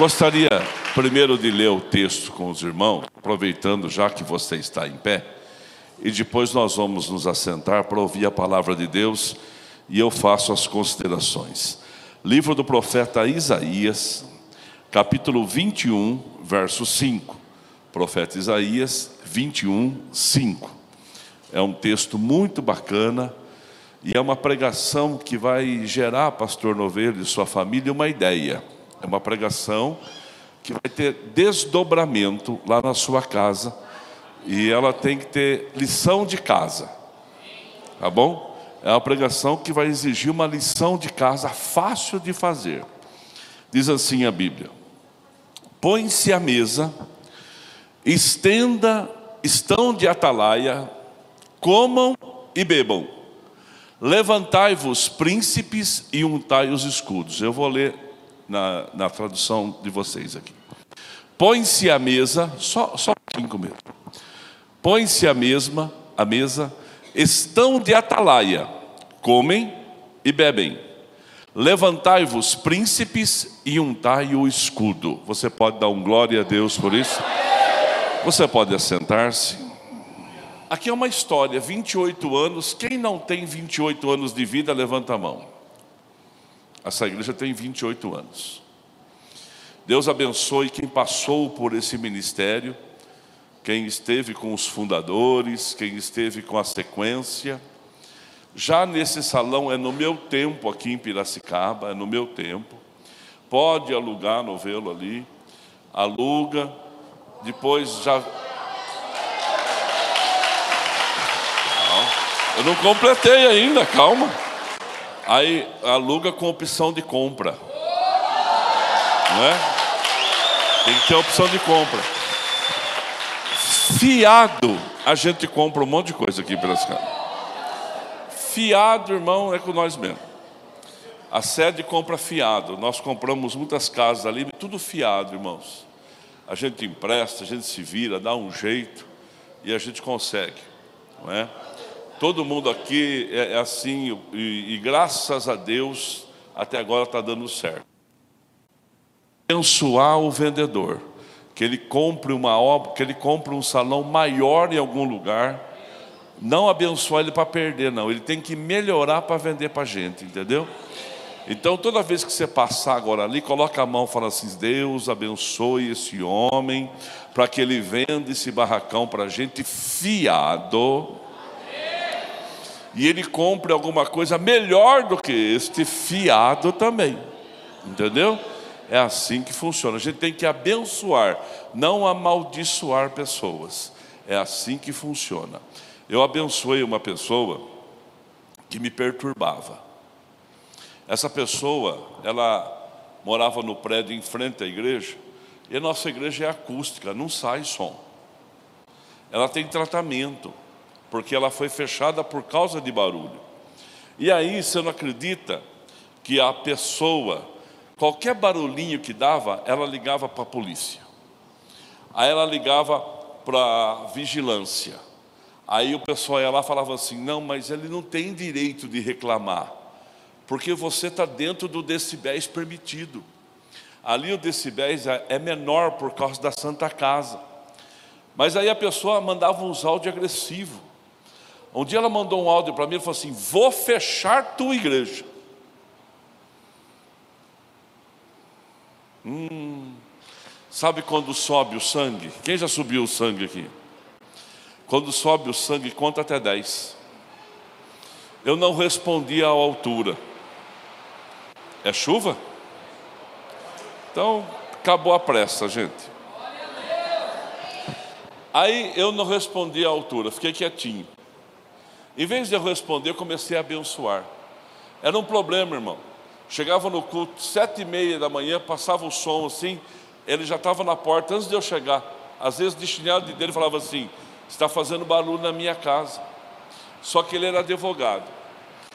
gostaria primeiro de ler o texto com os irmãos, aproveitando já que você está em pé, e depois nós vamos nos assentar para ouvir a palavra de Deus e eu faço as considerações. Livro do profeta Isaías, capítulo 21, verso 5. Profeta Isaías 21, 5. É um texto muito bacana e é uma pregação que vai gerar, pastor Novello e sua família, uma ideia. É uma pregação que vai ter desdobramento lá na sua casa e ela tem que ter lição de casa. Tá bom? É uma pregação que vai exigir uma lição de casa fácil de fazer. Diz assim a Bíblia: Põe-se à mesa, estenda, estão de atalaia, comam e bebam. Levantai-vos, príncipes, e untai os escudos. Eu vou ler na, na tradução de vocês aqui. Põe-se à mesa, só, só cinco mesmo. Põe-se à mesma, a mesa, estão de atalaia, comem e bebem. Levantai-vos, príncipes, e untai o escudo. Você pode dar um glória a Deus por isso? Você pode assentar-se. Aqui é uma história, 28 anos. Quem não tem 28 anos de vida, levanta a mão. Essa igreja tem 28 anos. Deus abençoe quem passou por esse ministério quem esteve com os fundadores, quem esteve com a sequência. Já nesse salão é no meu tempo aqui em Piracicaba, é no meu tempo. Pode alugar novelo ali, aluga, depois já. Eu não completei ainda, calma. Aí aluga com opção de compra. Não é? Tem que ter opção de compra. Fiado, a gente compra um monte de coisa aqui pelas casas. Fiado, irmão, é com nós mesmos. A sede compra fiado. Nós compramos muitas casas ali, tudo fiado, irmãos. A gente empresta, a gente se vira, dá um jeito e a gente consegue, não é? Todo mundo aqui é, é assim e, e graças a Deus até agora está dando certo. Abençoar o vendedor que ele compre uma obra, que ele compre um salão maior em algum lugar. Não abençoar ele para perder, não. Ele tem que melhorar para vender para a gente, entendeu? Então, toda vez que você passar agora ali, coloca a mão e fala assim: Deus abençoe esse homem, para que ele venda esse barracão para a gente fiado. E ele compre alguma coisa melhor do que este fiado também. Entendeu? É assim que funciona. A gente tem que abençoar, não amaldiçoar pessoas. É assim que funciona. Eu abençoei uma pessoa que me perturbava. Essa pessoa, ela morava no prédio em frente à igreja, e a nossa igreja é acústica, não sai som. Ela tem tratamento, porque ela foi fechada por causa de barulho. E aí, você não acredita que a pessoa Qualquer barulhinho que dava, ela ligava para a polícia. Aí ela ligava para a vigilância. Aí o pessoal ia lá e falava assim: não, mas ele não tem direito de reclamar, porque você está dentro do decibéis permitido. Ali o decibéis é, é menor por causa da Santa Casa. Mas aí a pessoa mandava uns áudios agressivos. Um dia ela mandou um áudio para mim e falou assim: Vou fechar tua igreja. Hum, sabe quando sobe o sangue? Quem já subiu o sangue aqui? Quando sobe o sangue, conta até 10. Eu não respondi à altura. É chuva? Então, acabou a pressa, gente. Aí eu não respondi à altura, fiquei quietinho. Em vez de eu responder, eu comecei a abençoar. Era um problema, irmão. Chegava no culto, sete e meia da manhã, passava o som assim, ele já estava na porta antes de eu chegar. Às vezes, o destinado dele falava assim: está fazendo barulho na minha casa. Só que ele era advogado.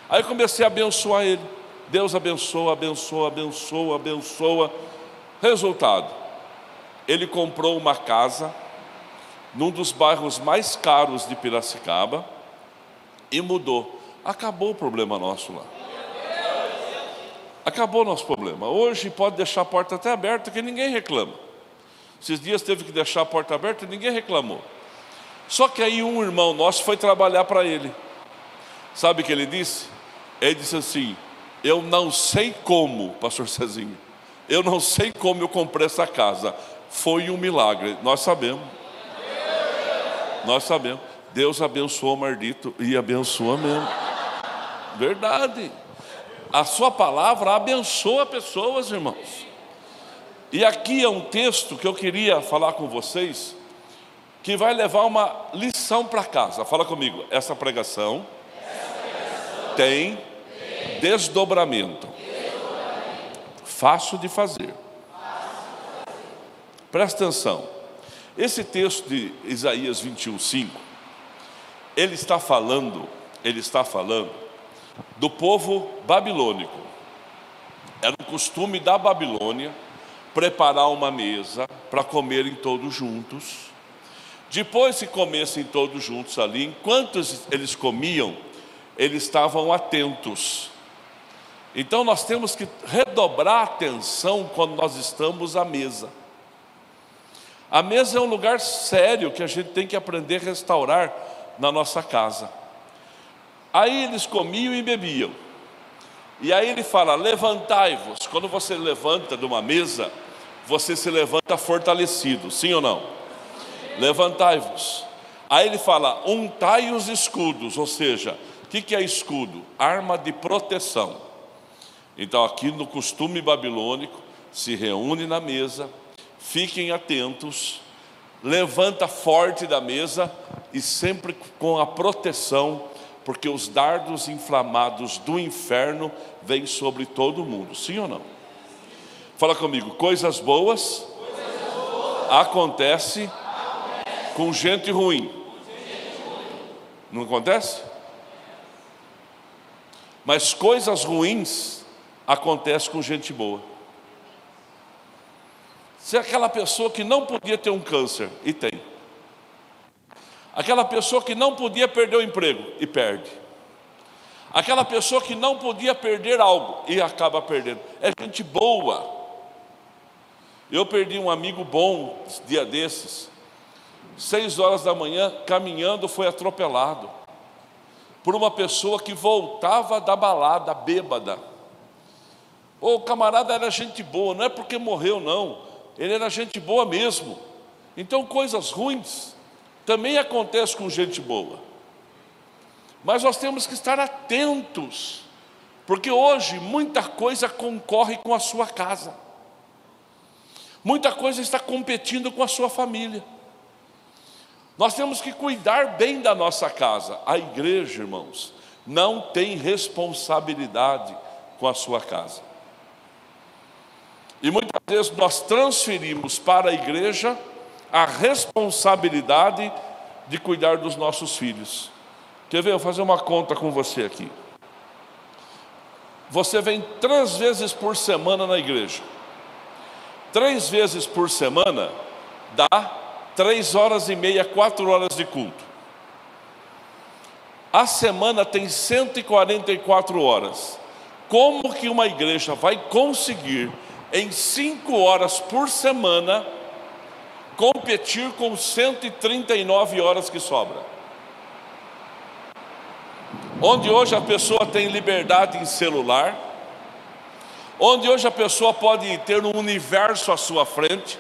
Aí comecei a abençoar ele. Deus abençoa, abençoa, abençoa, abençoa. Resultado: ele comprou uma casa num dos bairros mais caros de Piracicaba e mudou. Acabou o problema nosso lá. Acabou o nosso problema. Hoje pode deixar a porta até aberta que ninguém reclama. Esses dias teve que deixar a porta aberta e ninguém reclamou. Só que aí um irmão nosso foi trabalhar para ele. Sabe o que ele disse? Ele disse assim: Eu não sei como, pastor Cezinho, eu não sei como eu comprei essa casa. Foi um milagre, nós sabemos. Nós sabemos. Deus abençoou o Mardito e abençoa mesmo. Verdade. A sua palavra abençoa pessoas, irmãos. E aqui é um texto que eu queria falar com vocês, que vai levar uma lição para casa. Fala comigo, essa pregação, essa pregação tem, tem desdobramento. desdobramento. Fácil de fazer. Presta atenção. Esse texto de Isaías 21, 5, ele está falando, ele está falando do povo babilônico. Era o costume da Babilônia preparar uma mesa para comerem todos juntos. Depois que comessem todos juntos ali, enquanto eles comiam, eles estavam atentos. Então nós temos que redobrar a atenção quando nós estamos à mesa. A mesa é um lugar sério que a gente tem que aprender a restaurar na nossa casa. Aí eles comiam e bebiam. E aí ele fala: levantai-vos. Quando você levanta de uma mesa, você se levanta fortalecido, sim ou não? Levantai-vos. Aí ele fala: untai os escudos, ou seja, o que, que é escudo? Arma de proteção. Então, aqui no costume babilônico, se reúne na mesa, fiquem atentos, levanta forte da mesa e sempre com a proteção, porque os dardos inflamados do inferno vêm sobre todo mundo, sim ou não? Fala comigo, coisas boas, coisas boas acontece, acontece com gente ruim. Não acontece? Mas coisas ruins acontecem com gente boa. Se aquela pessoa que não podia ter um câncer e tem. Aquela pessoa que não podia perder o emprego e perde. Aquela pessoa que não podia perder algo e acaba perdendo. É gente boa. Eu perdi um amigo bom dia desses. Seis horas da manhã, caminhando, foi atropelado por uma pessoa que voltava da balada, bêbada. O camarada era gente boa, não é porque morreu, não ele era gente boa mesmo. Então, coisas ruins também acontecem com gente boa. Mas nós temos que estar atentos, porque hoje muita coisa concorre com a sua casa, muita coisa está competindo com a sua família. Nós temos que cuidar bem da nossa casa. A igreja, irmãos, não tem responsabilidade com a sua casa. E muitas vezes nós transferimos para a igreja a responsabilidade de cuidar dos nossos filhos. Quer ver? Eu vou fazer uma conta com você aqui. Você vem três vezes por semana na igreja. Três vezes por semana dá três horas e meia, quatro horas de culto. A semana tem 144 horas. Como que uma igreja vai conseguir em cinco horas por semana, competir com 139 horas que sobra. Onde hoje a pessoa tem liberdade em celular, onde hoje a pessoa pode ter um universo à sua frente,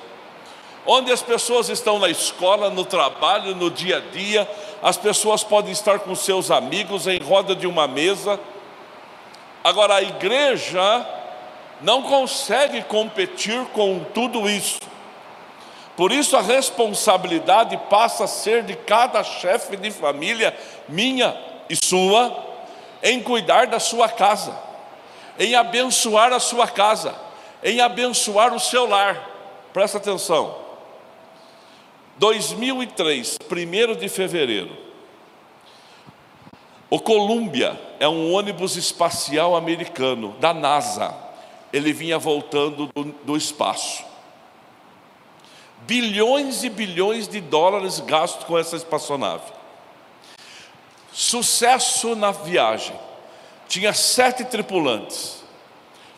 onde as pessoas estão na escola, no trabalho, no dia a dia, as pessoas podem estar com seus amigos em roda de uma mesa. Agora a igreja não consegue competir com tudo isso. Por isso a responsabilidade passa a ser de cada chefe de família, minha e sua, em cuidar da sua casa, em abençoar a sua casa, em abençoar o seu lar. Presta atenção. 2003, 1 de fevereiro, o Columbia é um ônibus espacial americano da NASA ele vinha voltando do, do espaço. Bilhões e bilhões de dólares gastos com essa espaçonave. Sucesso na viagem. Tinha sete tripulantes.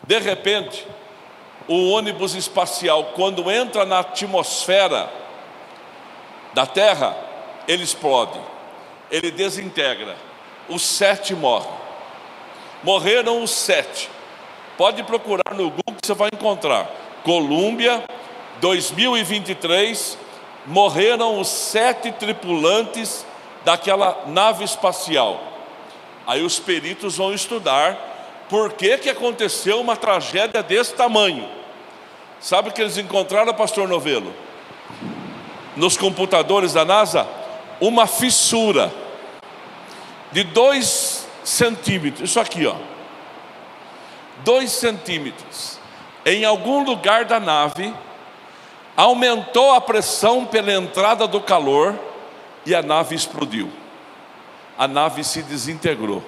De repente, o ônibus espacial, quando entra na atmosfera da Terra, ele explode, ele desintegra. Os sete morrem. Morreram os sete. Pode procurar no Google que você vai encontrar. Colômbia, 2023, morreram os sete tripulantes daquela nave espacial. Aí os peritos vão estudar por que, que aconteceu uma tragédia desse tamanho. Sabe o que eles encontraram, pastor Novelo? Nos computadores da NASA, uma fissura de dois centímetros, isso aqui, ó, dois centímetros, em algum lugar da nave, aumentou a pressão pela entrada do calor e a nave explodiu. A nave se desintegrou,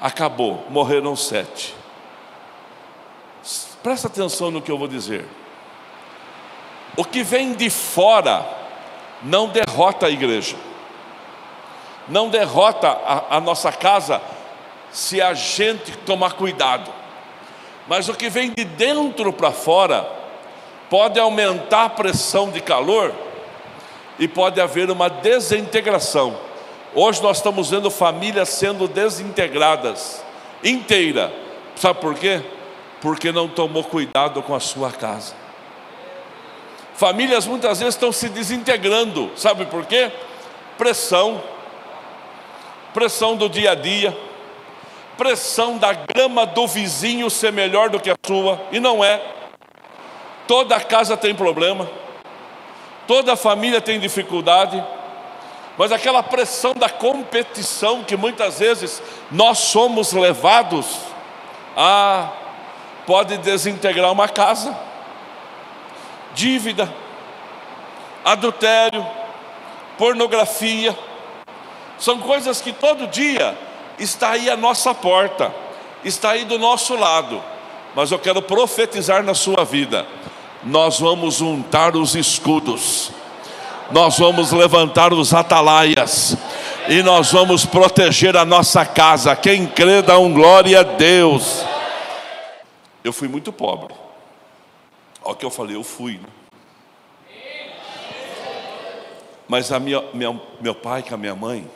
acabou, morreram sete. Presta atenção no que eu vou dizer. O que vem de fora não derrota a igreja, não derrota a, a nossa casa se a gente tomar cuidado. Mas o que vem de dentro para fora pode aumentar a pressão de calor e pode haver uma desintegração. Hoje nós estamos vendo famílias sendo desintegradas inteira. Sabe por quê? porque não tomou cuidado com a sua casa. Famílias muitas vezes estão se desintegrando, sabe por quê? Pressão, pressão do dia a dia, pressão da grama do vizinho ser melhor do que a sua, e não é. Toda casa tem problema, toda família tem dificuldade, mas aquela pressão da competição que muitas vezes nós somos levados a pode desintegrar uma casa, dívida, adultério, pornografia, são coisas que todo dia está aí à nossa porta, está aí do nosso lado, mas eu quero profetizar na sua vida, nós vamos untar os escudos, nós vamos levantar os atalaias, e nós vamos proteger a nossa casa. Quem crê, dá um glória a Deus. Eu fui muito pobre. Olha o que eu falei, eu fui. Né? Mas a minha, minha, meu pai com a minha mãe,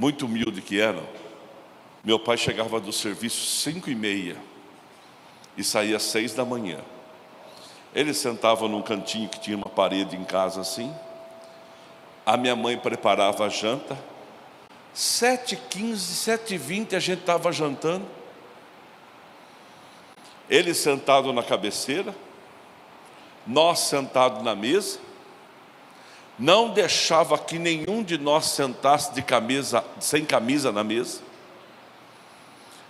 muito humilde que eram, meu pai chegava do serviço cinco e meia e saía às seis da manhã. Ele sentava num cantinho que tinha uma parede em casa assim. A minha mãe preparava a janta. Sete quinze, sete vinte a gente estava jantando. Ele sentado na cabeceira, nós sentados na mesa, não deixava que nenhum de nós sentasse de camisa, sem camisa na mesa.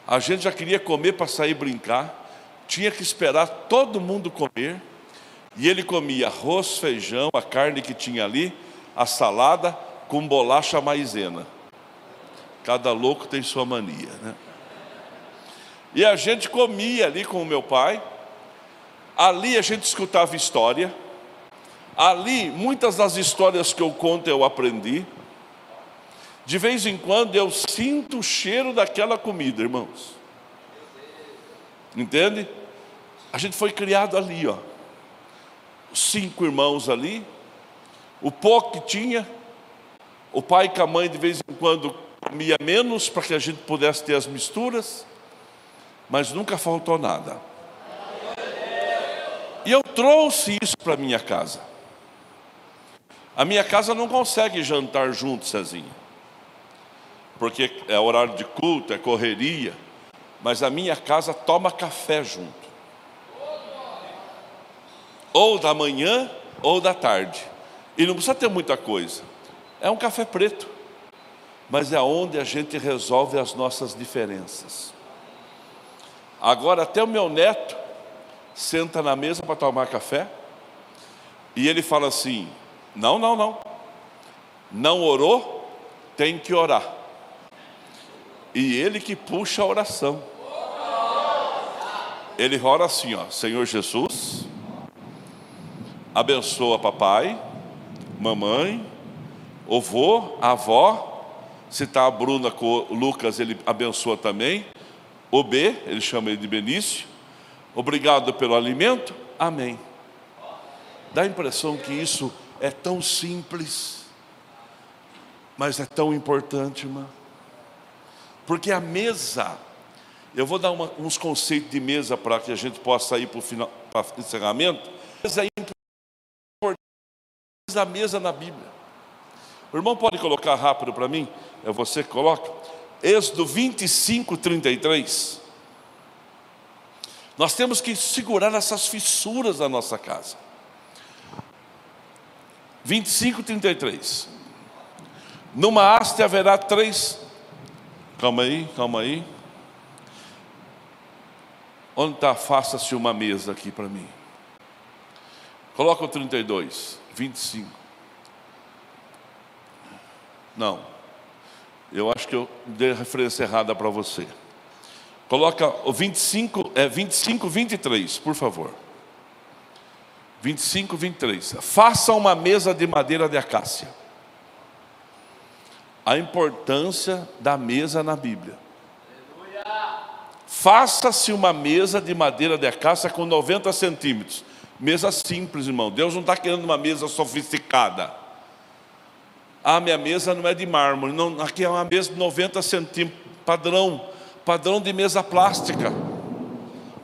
A gente já queria comer para sair brincar, tinha que esperar todo mundo comer, e ele comia arroz, feijão, a carne que tinha ali, a salada com bolacha maisena. Cada louco tem sua mania, né? E a gente comia ali com o meu pai. Ali a gente escutava história. Ali, muitas das histórias que eu conto eu aprendi. De vez em quando eu sinto o cheiro daquela comida, irmãos. Entende? A gente foi criado ali, ó. Cinco irmãos ali. O pouco que tinha, o pai com a mãe de vez em quando comia menos para que a gente pudesse ter as misturas mas nunca faltou nada. E eu trouxe isso para minha casa. A minha casa não consegue jantar junto, Cezinha, porque é horário de culto, é correria, mas a minha casa toma café junto. Ou da manhã ou da tarde. E não precisa ter muita coisa. É um café preto, mas é onde a gente resolve as nossas diferenças. Agora, até o meu neto senta na mesa para tomar café e ele fala assim: não, não, não, não orou, tem que orar. E ele que puxa a oração. Ele ora assim, ó, Senhor Jesus, abençoa papai, mamãe, avô, avó, se está a Bruna com o Lucas, ele abençoa também O B, ele chama ele de Benício. Obrigado pelo alimento. Amém. Dá a impressão que isso é tão simples, mas é tão importante, irmã. Porque a mesa, eu vou dar uma, uns conceitos de mesa para que a gente possa ir para o final, para o encerramento. Mesa é importante, a mesa na Bíblia. O irmão pode colocar rápido para mim? É você que coloca? Êxodo 25, 33. Nós temos que segurar essas fissuras da nossa casa. 25, 33. Numa haste haverá três. Calma aí, calma aí. Onde está? Faça-se uma mesa aqui para mim. Coloca o 32, 25. Não. Eu acho que eu dei a referência errada para você. Coloca o 25, é 25, 23, por favor. 25, 23. Faça uma mesa de madeira de acácia. A importância da mesa na Bíblia. Faça-se uma mesa de madeira de acácia com 90 centímetros. Mesa simples, irmão. Deus não está querendo uma mesa sofisticada. Ah, minha mesa não é de mármore. Não, aqui é uma mesa de 90 centímetros, padrão, padrão de mesa plástica.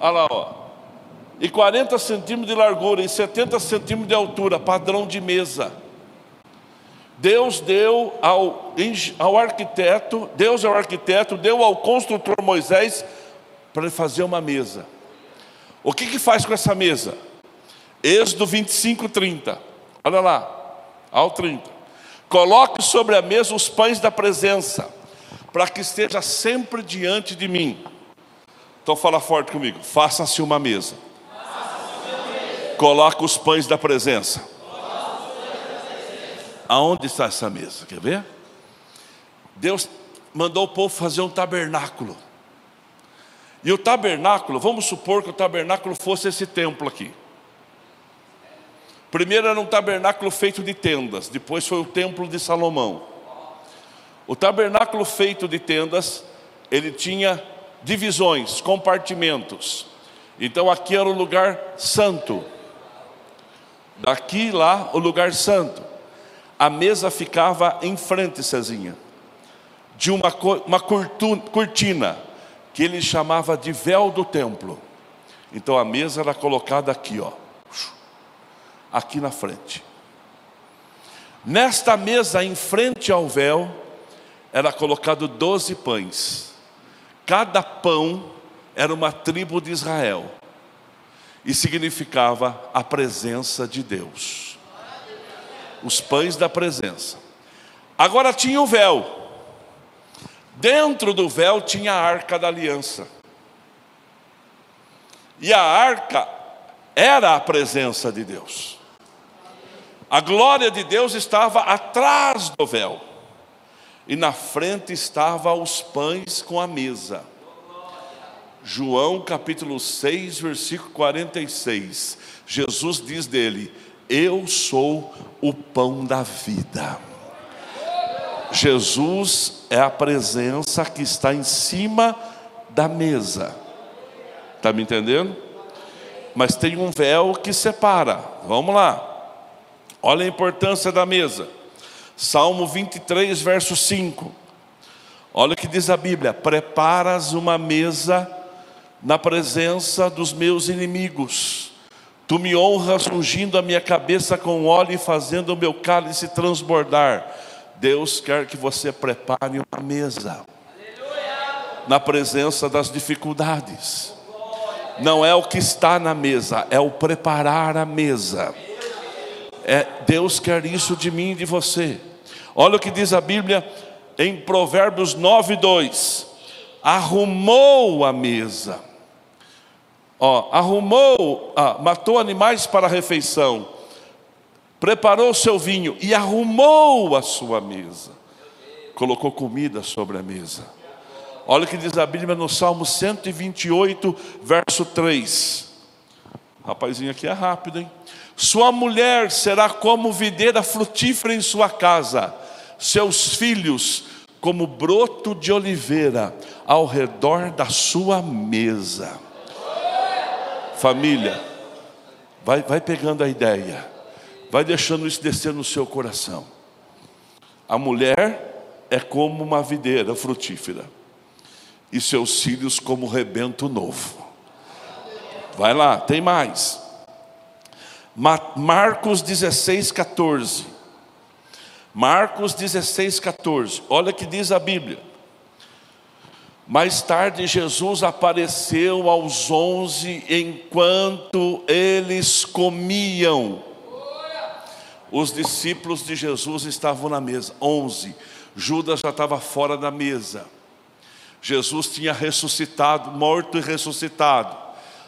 Olha lá, ó e 40 centímetros de largura e 70 centímetros de altura, padrão de mesa. Deus deu ao, ao arquiteto, Deus é o arquiteto, deu ao construtor Moisés para ele fazer uma mesa. O que que faz com essa mesa? Êxodo 25, 30. Olha lá, ao 30. Coloque sobre a mesa os pães da presença, para que esteja sempre diante de mim. Então fala forte comigo. Faça-se uma mesa. Coloca os pães da presença. Aonde está essa mesa? Quer ver? Deus mandou o povo fazer um tabernáculo. E o tabernáculo, vamos supor que o tabernáculo fosse esse templo aqui. Primeiro era um tabernáculo feito de tendas, depois foi o templo de Salomão. O tabernáculo feito de tendas, ele tinha divisões, compartimentos. Então aqui era o lugar santo. Daqui lá, o lugar santo. A mesa ficava em frente, Cezinha, de uma, uma cortina, que ele chamava de véu do templo. Então a mesa era colocada aqui, ó, aqui na frente. Nesta mesa, em frente ao véu, era colocado doze pães. Cada pão era uma tribo de Israel e significava a presença de Deus. Os pães da presença. Agora tinha o véu. Dentro do véu tinha a arca da aliança. E a arca era a presença de Deus. A glória de Deus estava atrás do véu. E na frente estava os pães com a mesa. João capítulo 6, versículo 46. Jesus diz dele: Eu sou o pão da vida. Jesus é a presença que está em cima da mesa. Está me entendendo? Mas tem um véu que separa. Vamos lá. Olha a importância da mesa. Salmo 23, verso 5. Olha o que diz a Bíblia: Preparas uma mesa na presença dos meus inimigos. Tu me honras ungindo a minha cabeça com óleo e fazendo o meu cálice transbordar. Deus quer que você prepare uma mesa na presença das dificuldades. Não é o que está na mesa, é o preparar a mesa. É, Deus quer isso de mim e de você. Olha o que diz a Bíblia em Provérbios 9, 2: arrumou a mesa Ó, arrumou, ah, matou animais para a refeição, preparou o seu vinho e arrumou a sua mesa. Colocou comida sobre a mesa. Olha o que diz a Bíblia no Salmo 128, verso 3. Rapazinho aqui é rápido, hein? Sua mulher será como videira frutífera em sua casa, seus filhos como broto de oliveira ao redor da sua mesa. Família, vai, vai pegando a ideia, vai deixando isso descer no seu coração. A mulher é como uma videira frutífera, e seus filhos como rebento novo. Vai lá, tem mais. Marcos 16, 14. Marcos 16, 14. Olha que diz a Bíblia. Mais tarde, Jesus apareceu aos onze enquanto eles comiam. Os discípulos de Jesus estavam na mesa, onze. Judas já estava fora da mesa. Jesus tinha ressuscitado, morto e ressuscitado.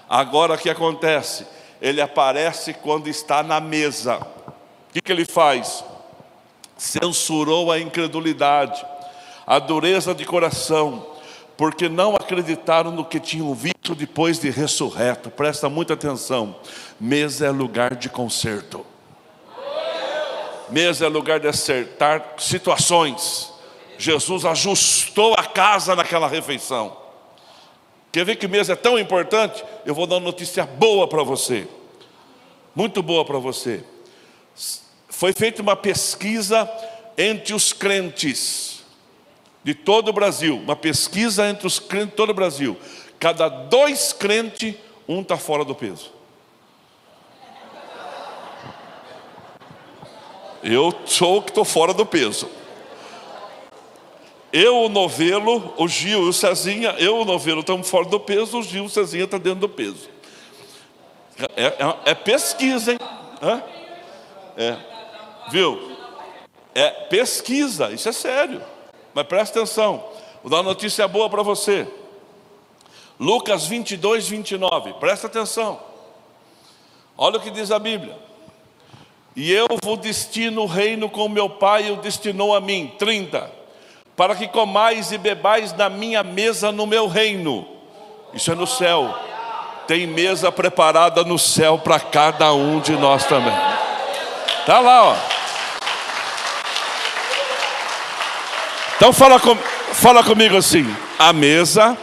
Agora o que acontece? Ele aparece quando está na mesa. O que, que ele faz? censurou a incredulidade, a dureza de coração, porque não acreditaram no que tinham visto depois de ressurreto. Presta muita atenção. Mesa é lugar de conserto. Mesa é lugar de acertar situações. Jesus ajustou a casa naquela refeição. Quer ver que mesa é tão importante? Eu vou dar uma notícia boa para você. Muito boa para você foi feita uma pesquisa entre os crentes de todo o Brasil, uma pesquisa entre os crentes de todo o Brasil. Cada dois crentes, um está fora do peso. Eu sou o que estou fora do peso. Eu, o novelo, o Gil e o Cezinha, eu, o novelo, estamos fora do peso, o Gil e o Cezinha estão tá dentro do peso. É, é, é pesquisa, hein? Hã? É. Viu? É pesquisa, isso é sério. Mas presta atenção. Vou dar uma notícia boa para você. Lucas 22, 29. Presta atenção. Olha o que diz a Bíblia. E eu vos destino o reino como meu pai o destinou a mim. 30. Para que comais e bebais na minha mesa no meu reino. Isso é no céu. Tem mesa preparada no céu para cada um de nós também. Tá lá, ó. Então fala, com, fala comigo assim: a mesa,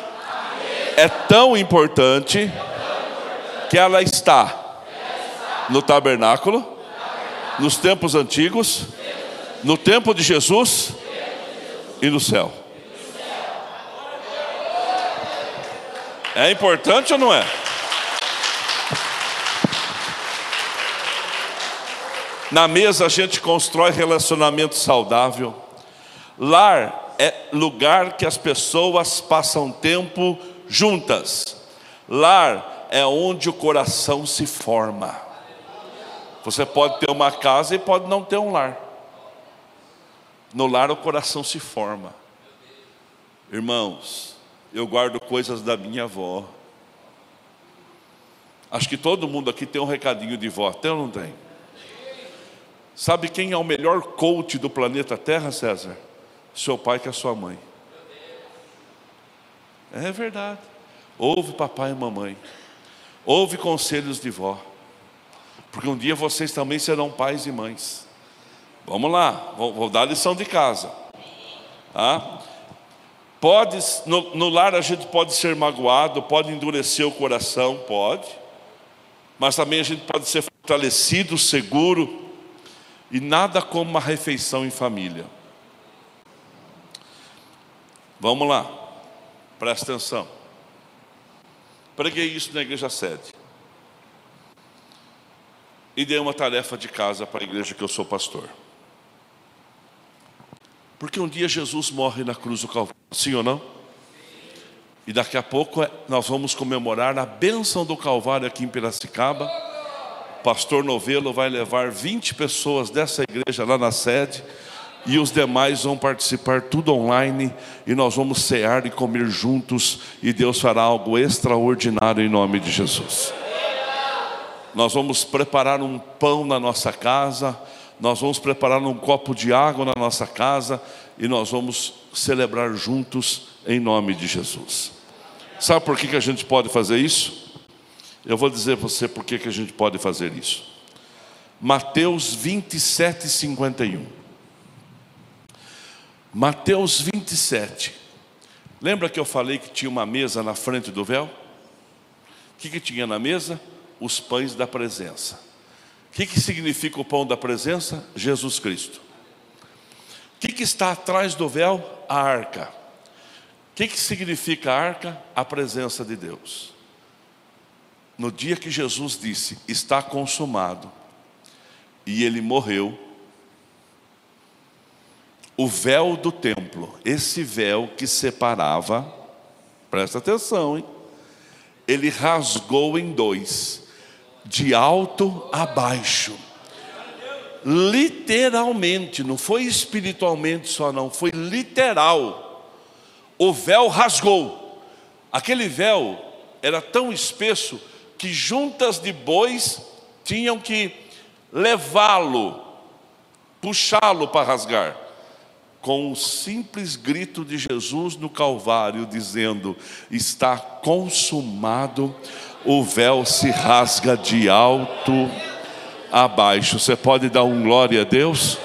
é tão importante que ela está no tabernáculo, nos tempos antigos, no tempo de Jesus e no céu. É importante ou não é? Na mesa a gente constrói relacionamento saudável. Lar é lugar que as pessoas passam tempo juntas. Lar é onde o coração se forma. Você pode ter uma casa e pode não ter um lar. No lar o coração se forma. Irmãos, eu guardo coisas da minha avó. Acho que todo mundo aqui tem um recadinho de vó, tem ou não tem? Sabe quem é o melhor coach do planeta Terra, César? Seu pai que a sua mãe. É verdade. Ouve papai e mamãe. Ouve conselhos de vó. Porque um dia vocês também serão pais e mães. Vamos lá, vou, vou dar lição de casa. Tá? Pode, no, no lar a gente pode ser magoado, pode endurecer o coração, pode. Mas também a gente pode ser fortalecido, seguro. E nada como uma refeição em família. Vamos lá, presta atenção. Preguei isso na igreja sede. E dei uma tarefa de casa para a igreja que eu sou pastor. Porque um dia Jesus morre na cruz do Calvário, sim ou não? E daqui a pouco é, nós vamos comemorar a bênção do Calvário aqui em Piracicaba. Pastor Novelo vai levar 20 pessoas dessa igreja lá na sede e os demais vão participar tudo online e nós vamos cear e comer juntos e Deus fará algo extraordinário em nome de Jesus. Nós vamos preparar um pão na nossa casa, nós vamos preparar um copo de água na nossa casa e nós vamos celebrar juntos em nome de Jesus. Sabe por que, que a gente pode fazer isso? Eu vou dizer para você por que, que a gente pode fazer isso. Mateus 27, 51. Mateus 27. Lembra que eu falei que tinha uma mesa na frente do véu? O que, que tinha na mesa? Os pães da presença. O que, que significa o pão da presença? Jesus Cristo. O que, que está atrás do véu? A arca. O que, que significa a arca? A presença de Deus. No dia que Jesus disse, está consumado, e ele morreu, o véu do templo, esse véu que separava, presta atenção, hein? Ele rasgou em dois, de alto a baixo. Literalmente, não foi espiritualmente só, não, foi literal. O véu rasgou. Aquele véu era tão espesso que juntas de bois tinham que levá-lo, puxá-lo para rasgar com um simples grito de Jesus no Calvário, dizendo: Está consumado, o véu se rasga de alto a baixo. Você pode dar um glória a Deus?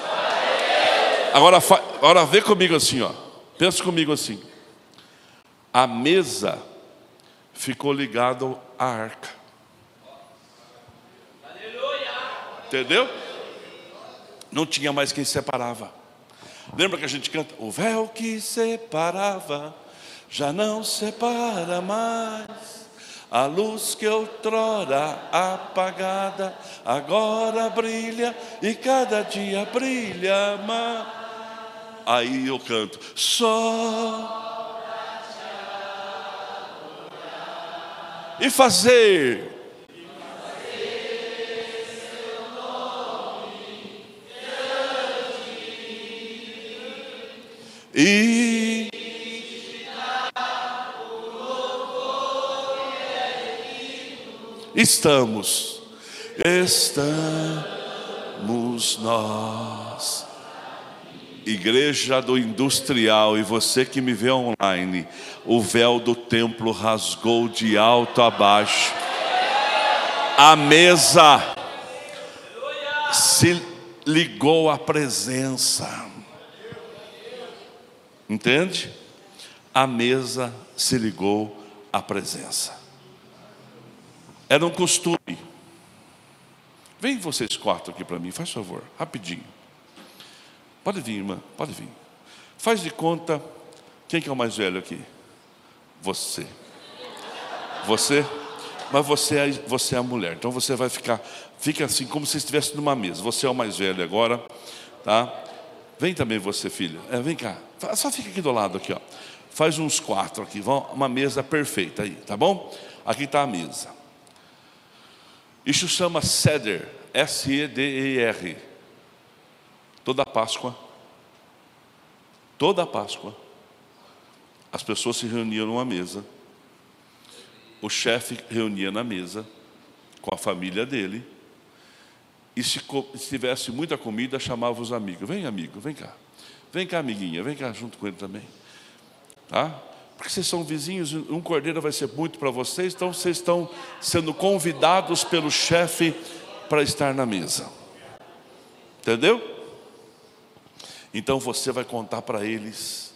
Agora, agora vê comigo assim, ó. Pensa comigo assim. A mesa ficou ligada à arca. Entendeu? Não tinha mais quem separava. Lembra que a gente canta? O véu que separava já não separa mais. A luz que outrora apagada agora brilha e cada dia brilha mais. Aí eu canto, só e fazer e estamos, estamos nós, igreja do industrial e você que me vê online, o véu do templo rasgou de alto a baixo, a mesa se ligou à presença. Entende? A mesa se ligou à presença. Era um costume. Vem vocês quatro aqui para mim, faz favor, rapidinho. Pode vir, irmã, pode vir. Faz de conta, quem que é o mais velho aqui? Você. Você? Mas você é, você é a mulher, então você vai ficar, fica assim como se estivesse numa mesa. Você é o mais velho agora, tá? Vem também você, filho. É, vem cá. Só fica aqui do lado aqui, ó. Faz uns quatro aqui, uma mesa perfeita aí, tá bom? Aqui está a mesa. Isso chama Seder, S-E-D-E-R. Toda Páscoa, toda Páscoa, as pessoas se reuniam numa mesa. O chefe reunia na mesa com a família dele e se, se tivesse muita comida, chamava os amigos. Vem, amigo, vem cá. Vem cá, amiguinha, vem cá junto com ele também. Tá? Porque vocês são vizinhos, um cordeiro vai ser muito para vocês, então vocês estão sendo convidados pelo chefe para estar na mesa. Entendeu? Então você vai contar para eles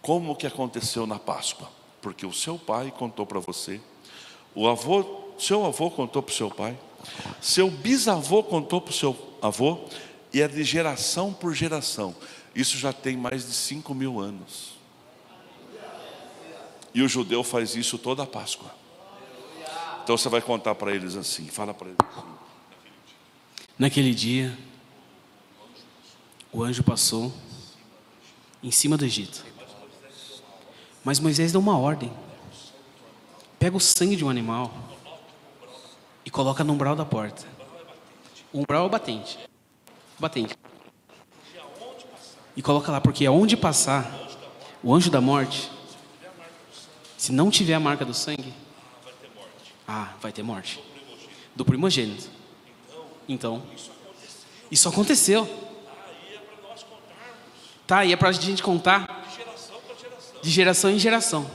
como que aconteceu na Páscoa, porque o seu pai contou para você, o avô, seu avô contou para o seu pai, seu bisavô contou para o seu avô, e é de geração por geração. Isso já tem mais de 5 mil anos. E o judeu faz isso toda a Páscoa. Então você vai contar para eles assim, fala para eles assim. Naquele dia, o anjo passou em cima do Egito. Mas Moisés deu uma ordem: pega o sangue de um animal e coloca no umbral da porta. O umbral é o batente. Batente. E coloca lá, porque aonde passar o anjo da morte, se não tiver a marca do sangue, ah, vai ter morte. Do primogênito. Então, isso aconteceu. Tá, e é para a gente contar de geração em geração.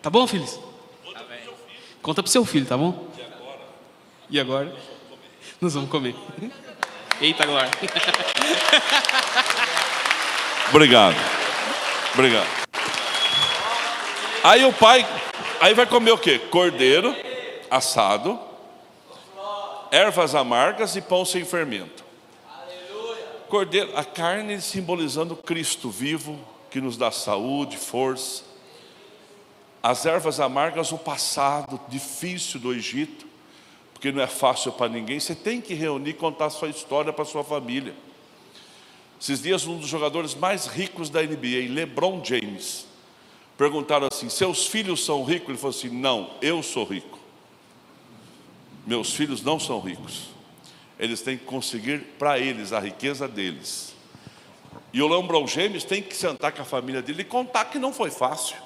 Tá bom, filhos? Conta pro seu filho, tá bom? E agora? Nós vamos comer. Eita, glória. Obrigado. Obrigado. Aí o pai, aí vai comer o quê? Cordeiro assado, ervas amargas e pão sem fermento. Cordeiro, a carne simbolizando Cristo vivo, que nos dá saúde, força. As ervas amargas, o passado difícil do Egito, porque não é fácil para ninguém. Você tem que reunir, contar a sua história para a sua família. Esses dias, um dos jogadores mais ricos da NBA, LeBron James, perguntaram assim: Seus filhos são ricos? Ele falou assim: Não, eu sou rico. Meus filhos não são ricos. Eles têm que conseguir para eles a riqueza deles. E o LeBron James tem que sentar com a família dele e contar que não foi fácil.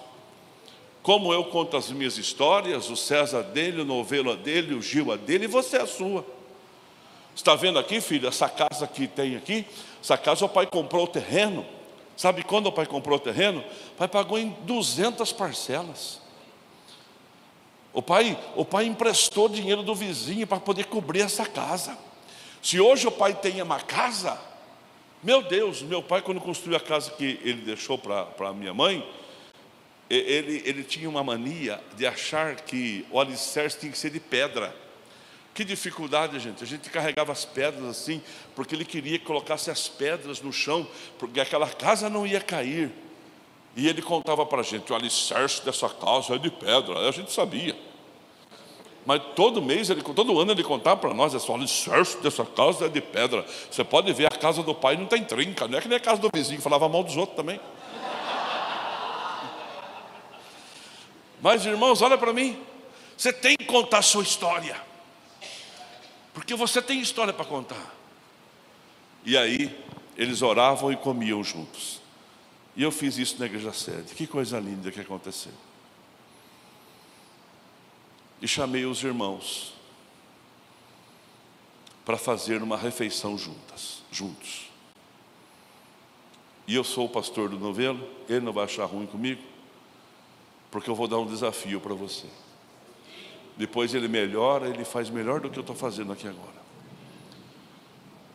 Como eu conto as minhas histórias, o César dele, o Novelo dele, o Gil dele, e você a sua. Está vendo aqui, filho, essa casa que tem aqui? Essa casa o pai comprou o terreno. Sabe quando o pai comprou o terreno? O pai pagou em 200 parcelas. O pai, o pai emprestou dinheiro do vizinho para poder cobrir essa casa. Se hoje o pai tem uma casa, meu Deus, meu pai, quando construiu a casa que ele deixou para a minha mãe, ele, ele tinha uma mania de achar que o alicerce tinha que ser de pedra. Que dificuldade, gente. A gente carregava as pedras assim, porque ele queria que colocasse as pedras no chão, porque aquela casa não ia cair. E ele contava para a gente: o alicerce dessa casa é de pedra. A gente sabia. Mas todo mês, ele, todo ano ele contava para nós: esse alicerce dessa casa é de pedra. Você pode ver, a casa do pai não tem trinca, não é que nem a casa do vizinho, falava mal dos outros também. Mas irmãos, olha para mim. Você tem que contar a sua história. Porque você tem história para contar. E aí, eles oravam e comiam juntos. E eu fiz isso na igreja sede. Que coisa linda que aconteceu. E chamei os irmãos para fazer uma refeição juntas, juntos. E eu sou o pastor do novelo, ele não vai achar ruim comigo porque eu vou dar um desafio para você. Depois ele melhora, ele faz melhor do que eu estou fazendo aqui agora.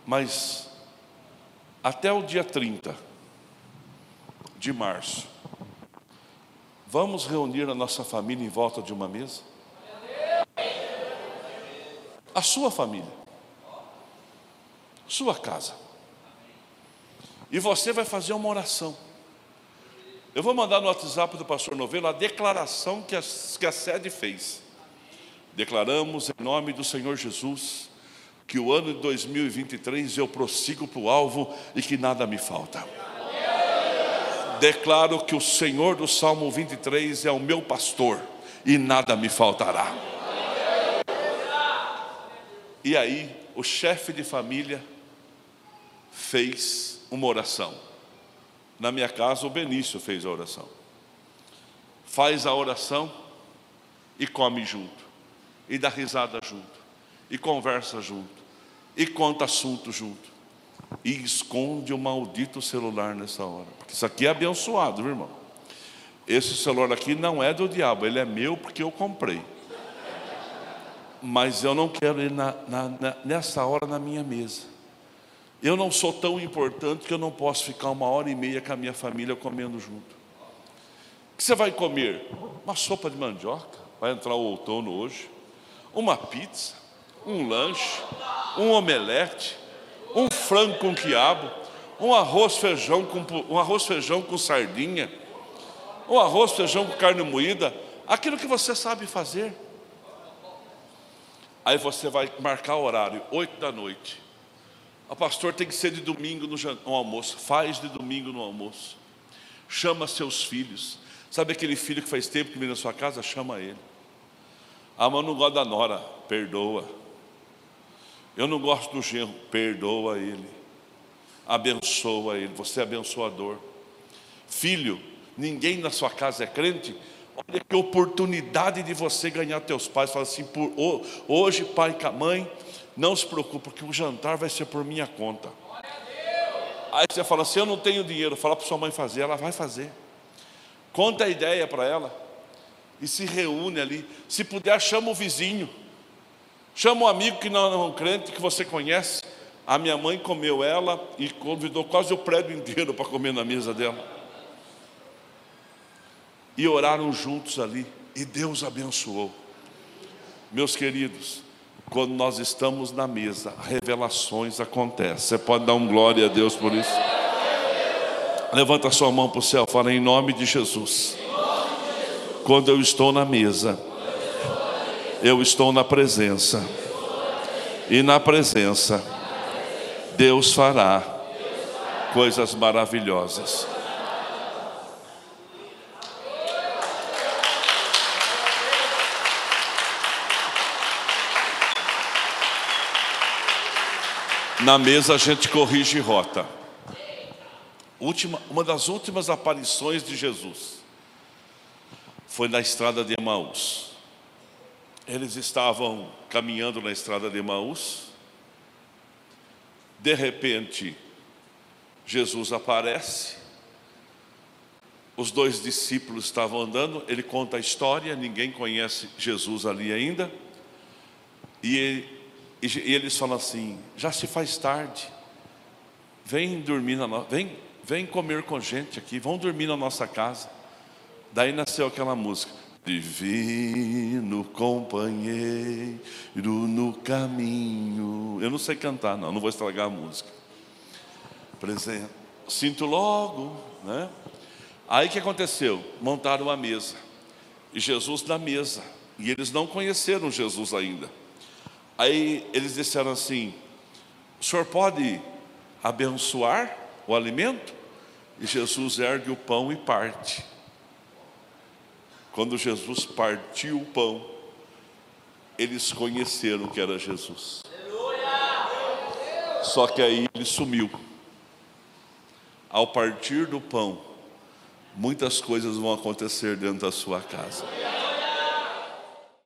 Mas até o dia 30 de março, vamos reunir a nossa família em volta de uma mesa? A sua família, sua casa. E você vai fazer uma oração. Eu vou mandar no WhatsApp do pastor Novelo a declaração que a, que a sede fez. Declaramos em nome do Senhor Jesus que o ano de 2023 eu prossigo para o alvo e que nada me falta. Declaro que o Senhor do Salmo 23 é o meu pastor e nada me faltará. E aí, o chefe de família fez uma oração. Na minha casa, o Benício fez a oração. Faz a oração e come junto, e dá risada junto, e conversa junto, e conta assunto junto, e esconde o maldito celular nessa hora, porque isso aqui é abençoado, meu irmão. Esse celular aqui não é do diabo, ele é meu porque eu comprei. Mas eu não quero ele na, na, na, nessa hora na minha mesa. Eu não sou tão importante que eu não posso ficar uma hora e meia com a minha família comendo junto. O que você vai comer? Uma sopa de mandioca, vai entrar o outono hoje, uma pizza, um lanche, um omelete, um frango com quiabo, um arroz feijão com um arroz feijão com sardinha, um arroz feijão com carne moída, aquilo que você sabe fazer. Aí você vai marcar o horário, oito da noite. O pastor tem que ser de domingo no, no almoço. Faz de domingo no almoço. Chama seus filhos. Sabe aquele filho que faz tempo que vem na sua casa? Chama ele. Ah, mas eu não gosto da nora. Perdoa. Eu não gosto do genro. Perdoa ele. Abençoa ele. Você é abençoador. Filho, ninguém na sua casa é crente? Olha que oportunidade de você ganhar teus pais. Fala assim, por, hoje, pai e mãe, não se preocupe, porque o jantar vai ser por minha conta. Aí você fala assim: Eu não tenho dinheiro. Fala para sua mãe fazer, ela vai fazer. Conta a ideia para ela. E se reúne ali. Se puder, chama o vizinho. Chama um amigo que não é um crente, que você conhece. A minha mãe comeu ela e convidou quase o prédio inteiro para comer na mesa dela. E oraram juntos ali. E Deus abençoou. Meus queridos, quando nós estamos na mesa, revelações acontecem. Você pode dar um glória a Deus por isso? Levanta sua mão para o céu, fala em nome de Jesus. Quando eu estou na mesa, eu estou na presença. E na presença, Deus fará coisas maravilhosas. Na mesa a gente corrige rota. Última, uma das últimas aparições de Jesus foi na estrada de Emaús. Eles estavam caminhando na estrada de Emaús. De repente, Jesus aparece. Os dois discípulos estavam andando. Ele conta a história. Ninguém conhece Jesus ali ainda. E ele, e, eles falam assim: já se faz tarde, vem dormir na no... vem, vem comer com gente aqui, vão dormir na nossa casa. Daí nasceu aquela música: Divino companheiro no caminho. Eu não sei cantar, não, não vou estragar a música. Presente. Sinto logo, né? Aí que aconteceu? Montaram uma mesa. E Jesus na mesa. E eles não conheceram Jesus ainda. Aí eles disseram assim: O senhor pode abençoar o alimento? E Jesus ergue o pão e parte. Quando Jesus partiu o pão, eles conheceram que era Jesus. Só que aí ele sumiu. Ao partir do pão, muitas coisas vão acontecer dentro da sua casa.